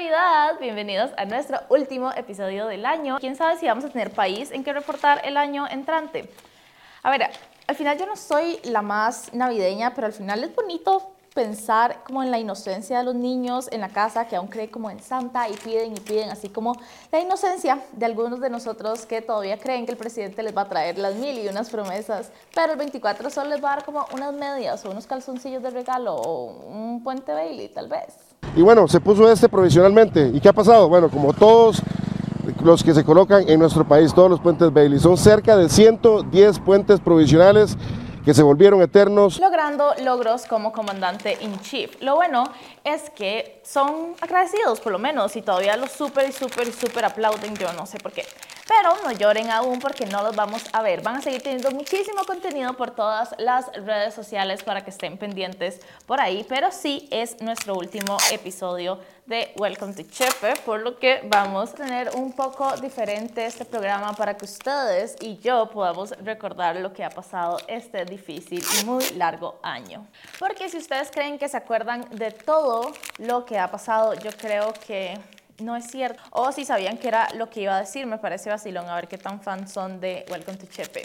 Navidad! Bienvenidos a nuestro último episodio del año. ¿Quién sabe si vamos a tener país en que reportar el año entrante? A ver, al final yo no soy la más navideña, pero al final es bonito pensar como en la inocencia de los niños en la casa que aún creen como en Santa y piden y piden, así como la inocencia de algunos de nosotros que todavía creen que el presidente les va a traer las mil y unas promesas, pero el 24 solo les va a dar como unas medias o unos calzoncillos de regalo o un puente Bailey tal vez. Y bueno, se puso este provisionalmente. ¿Y qué ha pasado? Bueno, como todos los que se colocan en nuestro país, todos los puentes Bailey, son cerca de 110 puentes provisionales que se volvieron eternos. Logrando logros como comandante in chief. Lo bueno es que son agradecidos por lo menos y todavía los súper súper súper aplauden, yo no sé por qué. Pero no lloren aún porque no los vamos a ver. Van a seguir teniendo muchísimo contenido por todas las redes sociales para que estén pendientes por ahí. Pero sí es nuestro último episodio de Welcome to Chepe, por lo que vamos a tener un poco diferente este programa para que ustedes y yo podamos recordar lo que ha pasado este difícil y muy largo año. Porque si ustedes creen que se acuerdan de todo lo que ha pasado, yo creo que no es cierto. O si sabían que era lo que iba a decir, me parece vacilón a ver qué tan fans son de Welcome to Chepe.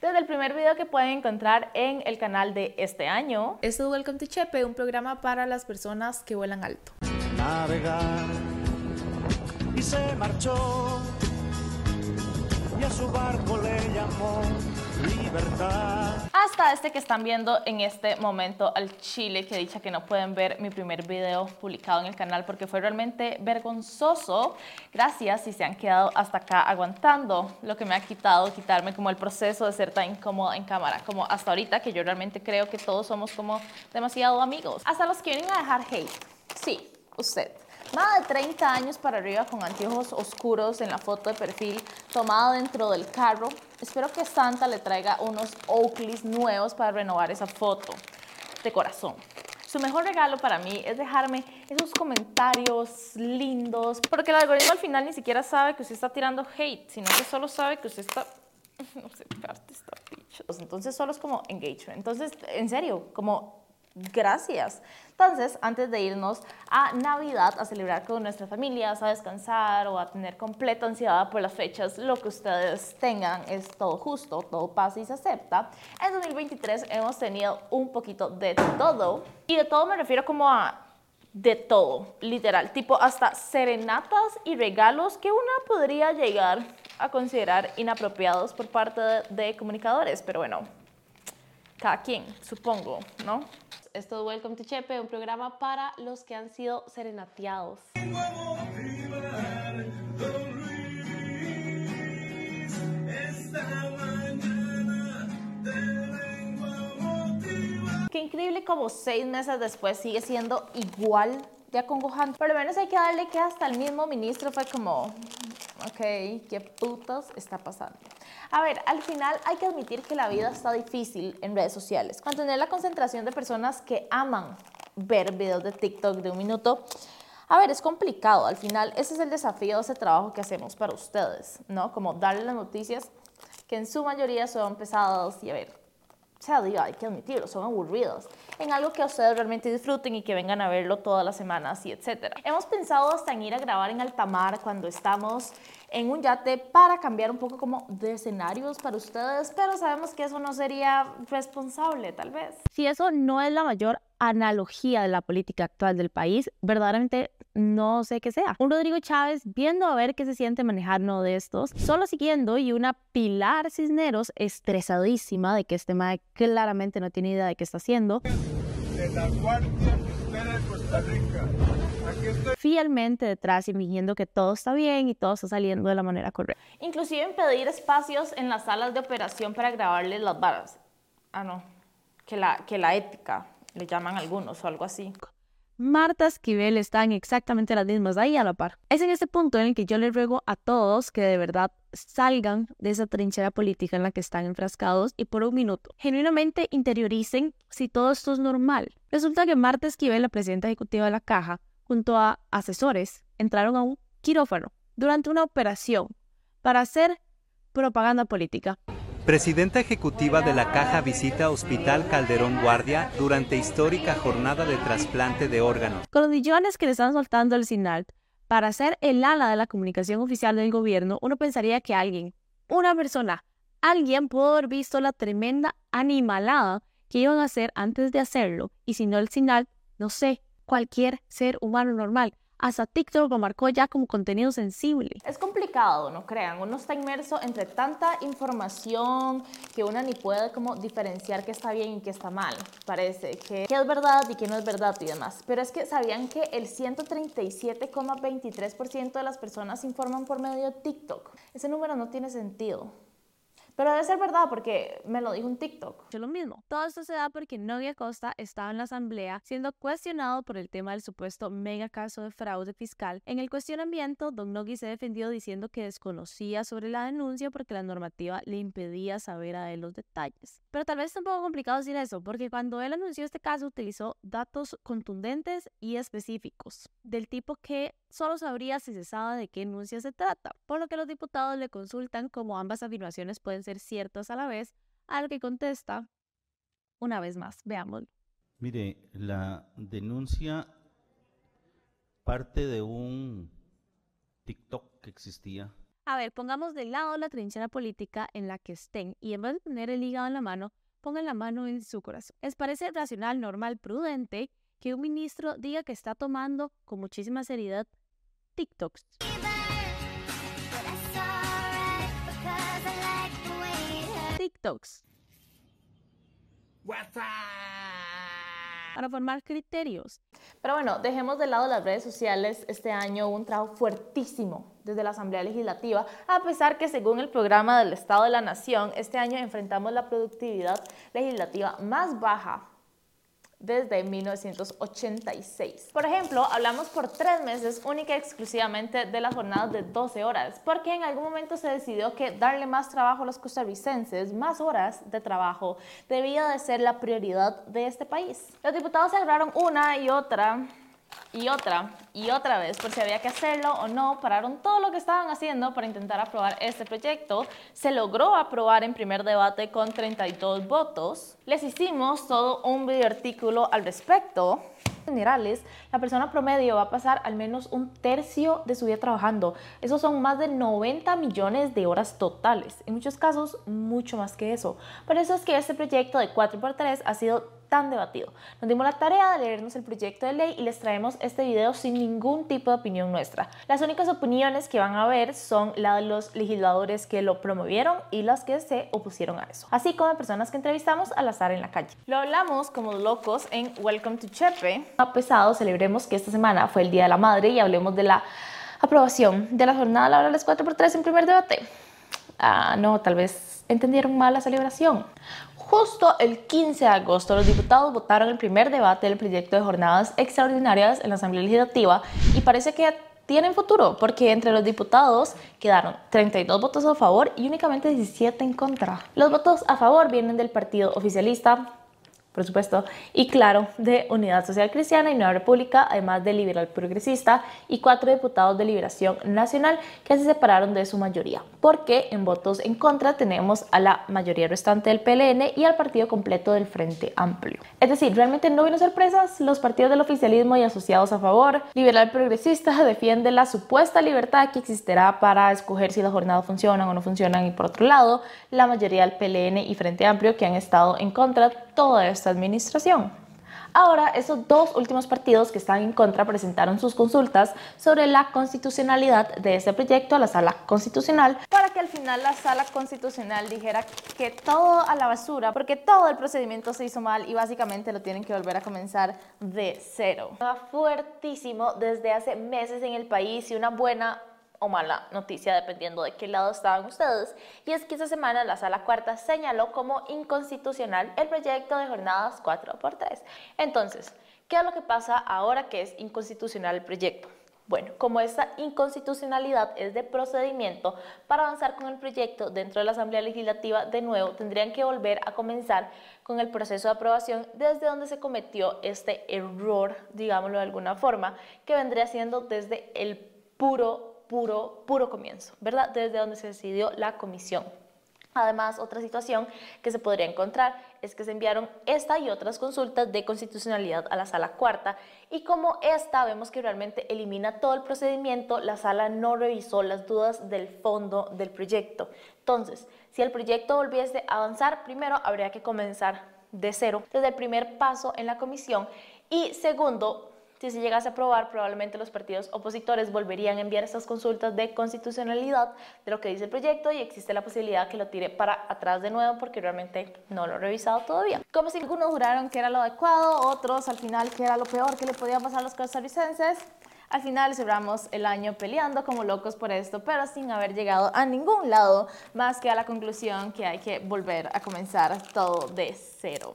Desde el primer video que pueden encontrar en el canal de este año. Este es Welcome to Chepe, un programa para las personas que vuelan alto. Navegar y se marchó y a su barco le llamó Hasta este que están viendo en este momento al Chile, que dicha que no pueden ver mi primer video publicado en el canal porque fue realmente vergonzoso. Gracias si se han quedado hasta acá aguantando lo que me ha quitado, quitarme como el proceso de ser tan incómoda en cámara, como hasta ahorita que yo realmente creo que todos somos como demasiado amigos. Hasta los que vienen a dejar hate. Sí, usted. Más de 30 años para arriba con anteojos oscuros en la foto de perfil tomada dentro del carro. Espero que Santa le traiga unos Oakleys nuevos para renovar esa foto de corazón. Su mejor regalo para mí es dejarme esos comentarios lindos, porque el algoritmo al final ni siquiera sabe que usted está tirando hate, sino que solo sabe que usted está... No sé, está Entonces solo es como engagement. Entonces, en serio, como gracias. Entonces, antes de irnos a Navidad, a celebrar con nuestras familias, a descansar o a tener completa ansiedad por las fechas, lo que ustedes tengan es todo justo, todo pasa y se acepta. En 2023 hemos tenido un poquito de todo. Y de todo me refiero como a de todo, literal, tipo hasta serenatas y regalos que una podría llegar a considerar inapropiados por parte de, de comunicadores, pero bueno, cada quien, supongo, ¿no? Esto es Welcome to Chepe, un programa para los que han sido serenateados. Qué increíble como seis meses después sigue siendo igual de acongojante. Por lo menos hay que darle que hasta el mismo ministro fue como, ok, ¿qué putos está pasando? A ver, al final hay que admitir que la vida está difícil en redes sociales. Mantener la concentración de personas que aman ver videos de TikTok de un minuto, a ver, es complicado. Al final, ese es el desafío de ese trabajo que hacemos para ustedes, ¿no? Como darle las noticias que en su mayoría son pesadas y a ver, sea diga, hay que admitirlo, son aburridos, en algo que ustedes realmente disfruten y que vengan a verlo todas las semanas y etcétera. Hemos pensado hasta en ir a grabar en alta mar cuando estamos en un yate para cambiar un poco como de escenarios para ustedes, pero sabemos que eso no sería responsable tal vez. Si eso no es la mayor analogía de la política actual del país, verdaderamente no sé qué sea. Un Rodrigo Chávez viendo a ver qué se siente manejar uno de estos, solo siguiendo y una Pilar Cisneros estresadísima de que este mae claramente no tiene idea de qué está haciendo. De la Guardia Costera de Costa Rica. Aquí estoy. Fielmente detrás y fingiendo que todo está bien y todo está saliendo de la manera correcta. Inclusive en pedir espacios en las salas de operación para grabarles las varas. Ah, no, que la, que la ética, le llaman algunos o algo así. Marta Esquivel están exactamente las mismas ahí a la par. Es en este punto en el que yo les ruego a todos que de verdad salgan de esa trinchera política en la que están enfrascados y por un minuto genuinamente interioricen si todo esto es normal. Resulta que Marta Esquivel, la presidenta ejecutiva de la Caja, junto a asesores, entraron a un quirófano durante una operación para hacer propaganda política. Presidenta ejecutiva de la Caja visita Hospital Calderón Guardia durante histórica jornada de trasplante de órganos. Millones que le están soltando al SINALT para ser el ala de la comunicación oficial del gobierno, uno pensaría que alguien, una persona, alguien pudo haber visto la tremenda animalada que iban a hacer antes de hacerlo, y si no el final, no sé, cualquier ser humano normal. Hasta TikTok lo marcó ya como contenido sensible. Es complicado, no crean. Uno está inmerso entre tanta información que uno ni puede como diferenciar qué está bien y qué está mal. Parece que qué es verdad y qué no es verdad y demás. Pero es que sabían que el 137,23% de las personas informan por medio de TikTok. Ese número no tiene sentido. Pero debe ser verdad porque me lo dijo un TikTok. Es lo mismo. Todo esto se da porque Nogui Acosta estaba en la asamblea siendo cuestionado por el tema del supuesto mega caso de fraude fiscal. En el cuestionamiento, Don Nogui se defendió diciendo que desconocía sobre la denuncia porque la normativa le impedía saber a él los detalles. Pero tal vez es un poco complicado decir eso porque cuando él anunció este caso utilizó datos contundentes y específicos, del tipo que solo sabría si se sabe de qué denuncia se trata, por lo que los diputados le consultan como ambas afirmaciones pueden ser ciertas a la vez, a lo que contesta una vez más. Veámoslo. Mire, la denuncia parte de un TikTok que existía. A ver, pongamos de lado la trinchera política en la que estén y en vez de poner el hígado en la mano, pongan la mano en su corazón. ¿Les parece racional, normal, prudente que un ministro diga que está tomando con muchísima seriedad TikToks? TikToks. Para formar criterios. Pero bueno, dejemos de lado las redes sociales. Este año hubo un trabajo fuertísimo desde la Asamblea Legislativa, a pesar que según el programa del Estado de la Nación, este año enfrentamos la productividad legislativa más baja desde 1986. Por ejemplo, hablamos por tres meses única y exclusivamente de las jornadas de 12 horas, porque en algún momento se decidió que darle más trabajo a los costarricenses, más horas de trabajo, debía de ser la prioridad de este país. Los diputados se agarraron una y otra y otra y otra vez por si había que hacerlo o no, pararon todo lo que estaban haciendo para intentar aprobar este proyecto. Se logró aprobar en primer debate con 32 votos. Les hicimos todo un video artículo al respecto. En generales, la persona promedio va a pasar al menos un tercio de su vida trabajando. Esos son más de 90 millones de horas totales. En muchos casos, mucho más que eso. Por eso es que este proyecto de 4x3 ha sido tan debatido. Nos dimos la tarea de leernos el proyecto de ley y les traemos este video sin ningún tipo de opinión nuestra. Las únicas opiniones que van a ver son la de los legisladores que lo promovieron y las que se opusieron a eso, así como de personas que entrevistamos al azar en la calle. Lo hablamos como locos en Welcome to Chepe. A pesado, celebremos que esta semana fue el Día de la Madre y hablemos de la aprobación de la jornada laboral 4x3 en primer debate. Ah, no, tal vez entendieron mal la celebración. Justo el 15 de agosto, los diputados votaron el primer debate del proyecto de jornadas extraordinarias en la Asamblea Legislativa y parece que tienen futuro, porque entre los diputados quedaron 32 votos a favor y únicamente 17 en contra. Los votos a favor vienen del partido oficialista, por supuesto, y claro, de Unidad Social Cristiana y Nueva República, además de Liberal Progresista y cuatro diputados de Liberación Nacional que se separaron de su mayoría, porque en votos en contra tenemos a la mayoría restante del PLN y al partido completo del Frente Amplio. Es decir, realmente no vino sorpresas, los partidos del oficialismo y asociados a favor, Liberal Progresista defiende la supuesta libertad que existirá para escoger si las jornadas funcionan o no funcionan y por otro lado, la mayoría del PLN y Frente Amplio que han estado en contra toda administración. Ahora, esos dos últimos partidos que están en contra presentaron sus consultas sobre la constitucionalidad de este proyecto a la sala constitucional para que al final la sala constitucional dijera que todo a la basura porque todo el procedimiento se hizo mal y básicamente lo tienen que volver a comenzar de cero. Fuertísimo desde hace meses en el país y una buena o mala noticia dependiendo de qué lado estaban ustedes. Y es que esta semana la sala cuarta señaló como inconstitucional el proyecto de jornadas 4x3. Entonces, ¿qué es lo que pasa ahora que es inconstitucional el proyecto? Bueno, como esta inconstitucionalidad es de procedimiento, para avanzar con el proyecto dentro de la Asamblea Legislativa, de nuevo tendrían que volver a comenzar con el proceso de aprobación desde donde se cometió este error, digámoslo de alguna forma, que vendría siendo desde el puro puro, puro comienzo, ¿verdad? Desde donde se decidió la comisión. Además, otra situación que se podría encontrar es que se enviaron esta y otras consultas de constitucionalidad a la sala cuarta y como esta vemos que realmente elimina todo el procedimiento, la sala no revisó las dudas del fondo del proyecto. Entonces, si el proyecto volviese a avanzar, primero habría que comenzar de cero desde el primer paso en la comisión y segundo, si se llegase a aprobar, probablemente los partidos opositores volverían a enviar estas consultas de constitucionalidad de lo que dice el proyecto y existe la posibilidad que lo tire para atrás de nuevo porque realmente no lo he revisado todavía. Como si algunos juraron que era lo adecuado, otros al final que era lo peor que le podía pasar a los costarricenses. Al final cerramos el año peleando como locos por esto, pero sin haber llegado a ningún lado más que a la conclusión que hay que volver a comenzar todo de cero.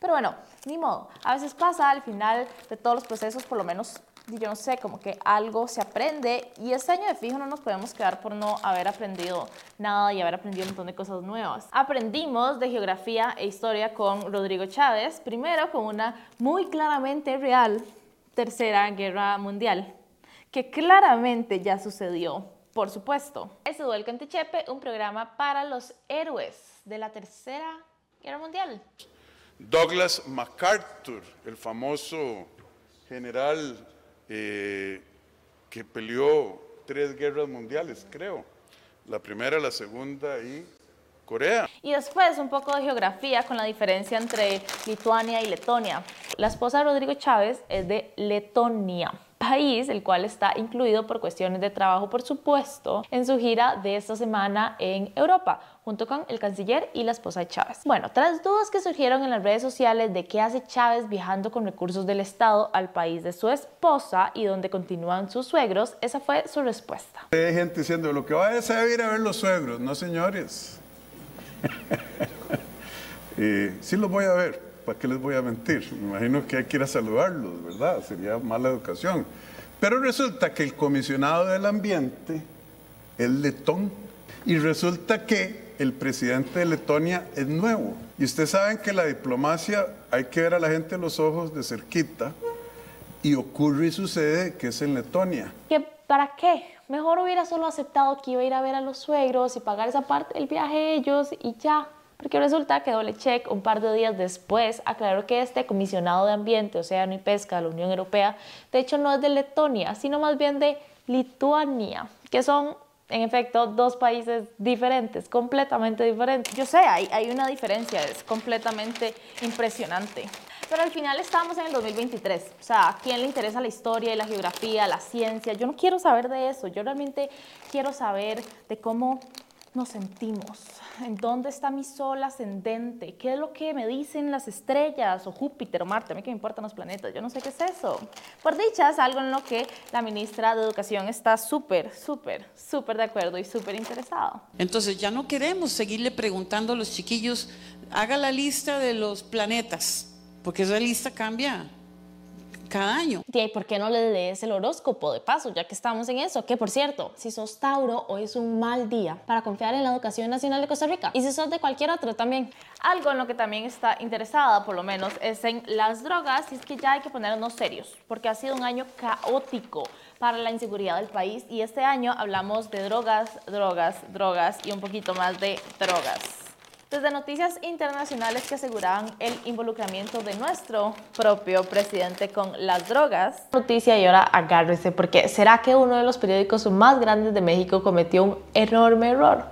Pero bueno, ni modo. A veces pasa al final de todos los procesos, por lo menos yo no sé, como que algo se aprende y este año de fijo no nos podemos quedar por no haber aprendido nada y haber aprendido un montón de cosas nuevas. Aprendimos de geografía e historia con Rodrigo Chávez, primero con una muy claramente real tercera guerra mundial, que claramente ya sucedió, por supuesto. Es el Cantichepe, un programa para los héroes de la tercera guerra mundial. Douglas MacArthur, el famoso general eh, que peleó tres guerras mundiales, creo. La primera, la segunda y Corea. Y después un poco de geografía con la diferencia entre Lituania y Letonia. La esposa de Rodrigo Chávez es de Letonia el cual está incluido por cuestiones de trabajo, por supuesto, en su gira de esta semana en Europa, junto con el canciller y la esposa de Chávez. Bueno, tras dudas que surgieron en las redes sociales de qué hace Chávez viajando con recursos del Estado al país de su esposa y donde continúan sus suegros, esa fue su respuesta. Hay gente diciendo, lo que va a a ir a ver los suegros, no señores. eh, sí los voy a ver ¿para qué les voy a mentir? Me imagino que hay que ir a saludarlos, ¿verdad? Sería mala educación. Pero resulta que el comisionado del ambiente es letón y resulta que el presidente de Letonia es nuevo. Y ustedes saben que la diplomacia hay que ver a la gente en los ojos de cerquita y ocurre y sucede que es en Letonia. ¿Qué, ¿Para qué? Mejor hubiera solo aceptado que iba a ir a ver a los suegros y pagar esa parte del viaje ellos y ya. Porque resulta que Check un par de días después aclaró que este comisionado de Ambiente, Océano y Pesca de la Unión Europea, de hecho no es de Letonia, sino más bien de Lituania, que son en efecto dos países diferentes, completamente diferentes. Yo sé, hay, hay una diferencia, es completamente impresionante. Pero al final estamos en el 2023. O sea, ¿a quién le interesa la historia y la geografía, la ciencia? Yo no quiero saber de eso. Yo realmente quiero saber de cómo nos sentimos? ¿En dónde está mi sol ascendente? ¿Qué es lo que me dicen las estrellas o Júpiter o Marte? A mí que me importan los planetas, yo no sé qué es eso. Por dicha, es algo en lo que la ministra de Educación está súper, súper, súper de acuerdo y súper interesado. Entonces ya no queremos seguirle preguntando a los chiquillos, haga la lista de los planetas, porque esa lista cambia cada año. ¿Y por qué no le lees el horóscopo de paso, ya que estamos en eso? Que por cierto, si sos Tauro, hoy es un mal día para confiar en la educación nacional de Costa Rica. Y si sos de cualquier otro también. Algo en lo que también está interesada, por lo menos, es en las drogas. Y es que ya hay que ponernos serios, porque ha sido un año caótico para la inseguridad del país. Y este año hablamos de drogas, drogas, drogas y un poquito más de drogas desde noticias internacionales que aseguraban el involucramiento de nuestro propio presidente con las drogas. Noticia y ahora agárrese porque ¿será que uno de los periódicos más grandes de México cometió un enorme error?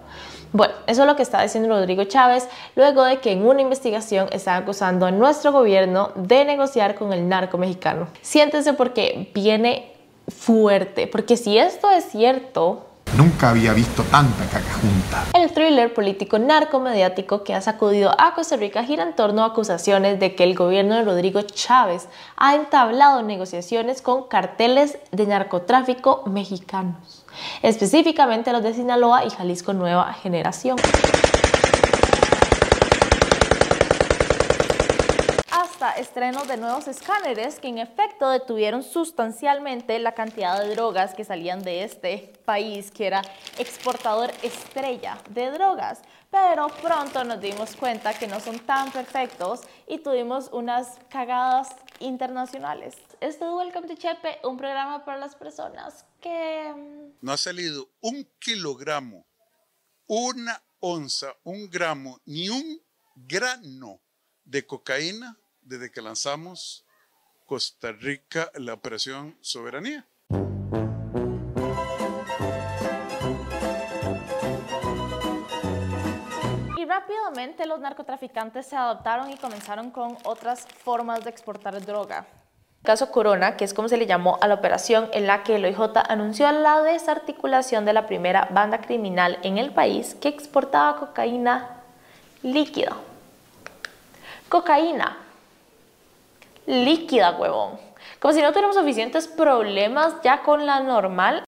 Bueno, eso es lo que está diciendo Rodrigo Chávez luego de que en una investigación están acusando a nuestro gobierno de negociar con el narco mexicano. Siéntense porque viene fuerte, porque si esto es cierto, Nunca había visto tanta caca junta. El thriller político narcomediático que ha sacudido a Costa Rica gira en torno a acusaciones de que el gobierno de Rodrigo Chávez ha entablado negociaciones con carteles de narcotráfico mexicanos, específicamente los de Sinaloa y Jalisco Nueva Generación. Estreno de nuevos escáneres que en efecto detuvieron sustancialmente la cantidad de drogas que salían de este país que era exportador estrella de drogas. Pero pronto nos dimos cuenta que no son tan perfectos y tuvimos unas cagadas internacionales. Este Welcome to Chepe, un programa para las personas que... No ha salido un kilogramo una onza, un gramo, ni un grano de cocaína desde que lanzamos Costa Rica la operación Soberanía. Y rápidamente los narcotraficantes se adaptaron y comenzaron con otras formas de exportar droga. Caso Corona, que es como se le llamó a la operación en la que el OIJ anunció la desarticulación de la primera banda criminal en el país que exportaba cocaína líquida. Cocaína líquida, huevón. Como si no tuviéramos suficientes problemas ya con la normal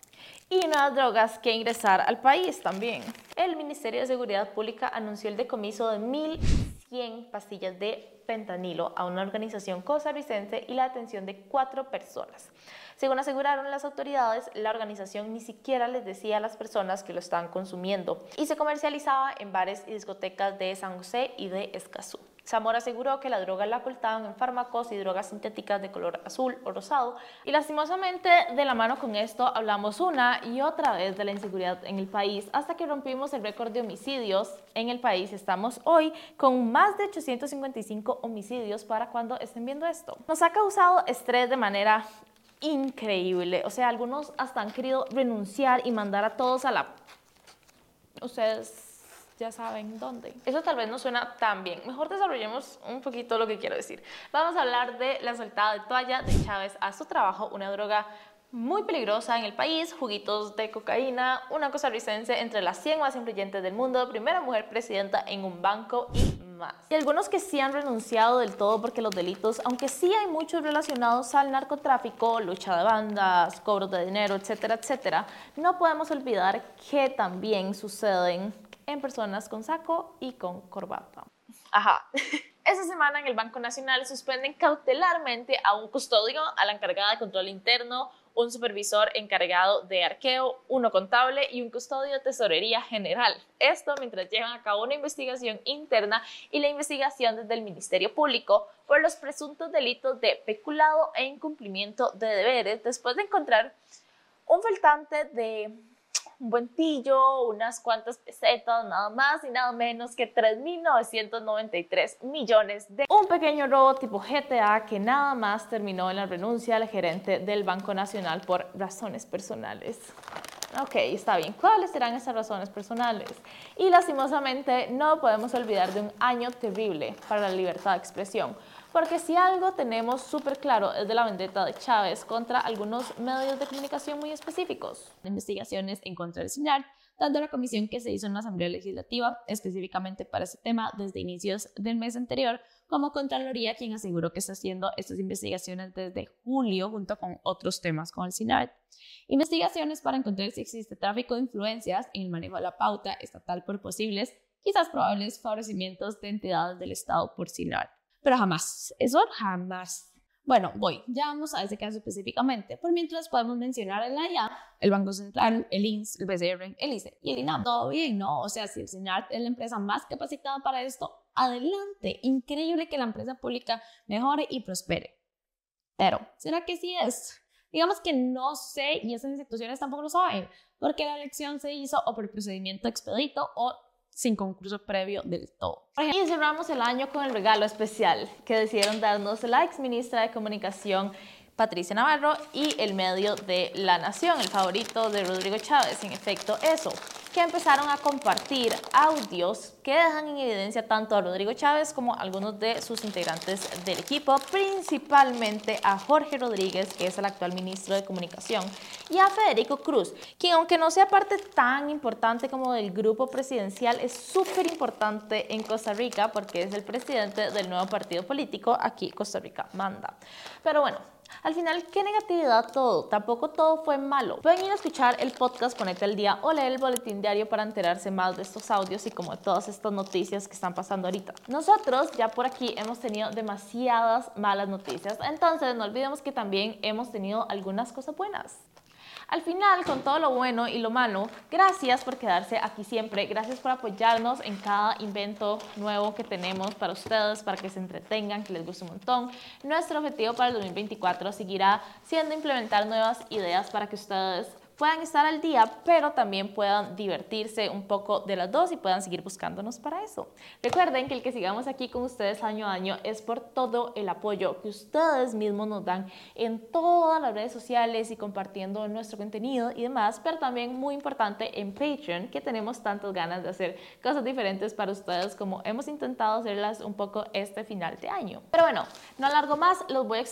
y nuevas drogas que ingresar al país también. El Ministerio de Seguridad Pública anunció el decomiso de 1.100 pastillas de fentanilo a una organización costarricense y la detención de cuatro personas. Según aseguraron las autoridades, la organización ni siquiera les decía a las personas que lo estaban consumiendo y se comercializaba en bares y discotecas de San José y de Escazú. Zamora aseguró que la droga la ocultaban en fármacos y drogas sintéticas de color azul o rosado. Y lastimosamente, de la mano con esto, hablamos una y otra vez de la inseguridad en el país hasta que rompimos el récord de homicidios en el país. Estamos hoy con más de 855 homicidios para cuando estén viendo esto. Nos ha causado estrés de manera increíble. O sea, algunos hasta han querido renunciar y mandar a todos a la... Ustedes ya saben dónde. Eso tal vez no suena tan bien. Mejor desarrollemos un poquito lo que quiero decir. Vamos a hablar de la soltada de toalla de Chávez a su trabajo, una droga muy peligrosa en el país, juguitos de cocaína, una costarricense entre las 100 más influyentes del mundo, primera mujer presidenta en un banco y más. Y algunos que sí han renunciado del todo porque los delitos, aunque sí hay muchos relacionados al narcotráfico, lucha de bandas, cobros de dinero, etcétera, etcétera, no podemos olvidar que también suceden en personas con saco y con corbata. Ajá. Esta semana en el Banco Nacional suspenden cautelarmente a un custodio, a la encargada de control interno, un supervisor encargado de arqueo, uno contable y un custodio de tesorería general. Esto mientras llevan a cabo una investigación interna y la investigación desde el Ministerio Público por los presuntos delitos de peculado e incumplimiento de deberes después de encontrar un faltante de un buen pillo, unas cuantas pesetas, nada más y nada menos que 3.993 millones de un pequeño robo tipo GTA que nada más terminó en la renuncia al gerente del Banco Nacional por razones personales. Ok, está bien. ¿Cuáles serán esas razones personales? Y lastimosamente no podemos olvidar de un año terrible para la libertad de expresión porque si algo tenemos súper claro es de la vendetta de Chávez contra algunos medios de comunicación muy específicos. Investigaciones en contra del SINAR, tanto la comisión que se hizo en la Asamblea Legislativa específicamente para ese tema desde inicios del mes anterior, como Contraloría, quien aseguró que está haciendo estas investigaciones desde julio junto con otros temas con el SINAR. Investigaciones para encontrar si existe tráfico de influencias en el manejo de la pauta estatal por posibles, quizás probables favorecimientos de entidades del Estado por SINAR pero jamás, eso jamás. Bueno, voy, ya vamos a ese caso específicamente. Por mientras podemos mencionar el AIA, el Banco Central, el INS, el BCR, el ICE y el INAM. Todo bien, ¿no? O sea, si el SENART es la empresa más capacitada para esto, adelante. Increíble que la empresa pública mejore y prospere. Pero, ¿será que sí es? Digamos que no sé y esas instituciones tampoco lo saben, porque la elección se hizo o por procedimiento expedito o sin concurso previo del todo. Y cerramos el año con el regalo especial que decidieron darnos la ex ministra de Comunicación Patricia Navarro y el medio de La Nación, el favorito de Rodrigo Chávez. En efecto, eso, que empezaron a compartir audios que dejan en evidencia tanto a Rodrigo Chávez como a algunos de sus integrantes del equipo, principalmente a Jorge Rodríguez, que es el actual ministro de Comunicación, y a Federico Cruz, quien aunque no sea parte tan importante como del grupo presidencial, es súper importante en Costa Rica porque es el presidente del nuevo partido político, aquí Costa Rica manda. Pero bueno, al final, qué negatividad todo, tampoco todo fue malo. Pueden ir a escuchar el podcast Conecta el Día o leer el boletín diario para enterarse más de estos audios y como de todas estas noticias que están pasando ahorita. Nosotros ya por aquí hemos tenido demasiadas malas noticias, entonces no olvidemos que también hemos tenido algunas cosas buenas. Al final, con todo lo bueno y lo malo, gracias por quedarse aquí siempre, gracias por apoyarnos en cada invento nuevo que tenemos para ustedes, para que se entretengan, que les guste un montón. Nuestro objetivo para el 2024 seguirá siendo implementar nuevas ideas para que ustedes puedan estar al día, pero también puedan divertirse un poco de las dos y puedan seguir buscándonos para eso. Recuerden que el que sigamos aquí con ustedes año a año es por todo el apoyo que ustedes mismos nos dan en todas las redes sociales y compartiendo nuestro contenido y demás, pero también muy importante en Patreon, que tenemos tantas ganas de hacer cosas diferentes para ustedes como hemos intentado hacerlas un poco este final de año. Pero bueno, no alargo más, los voy a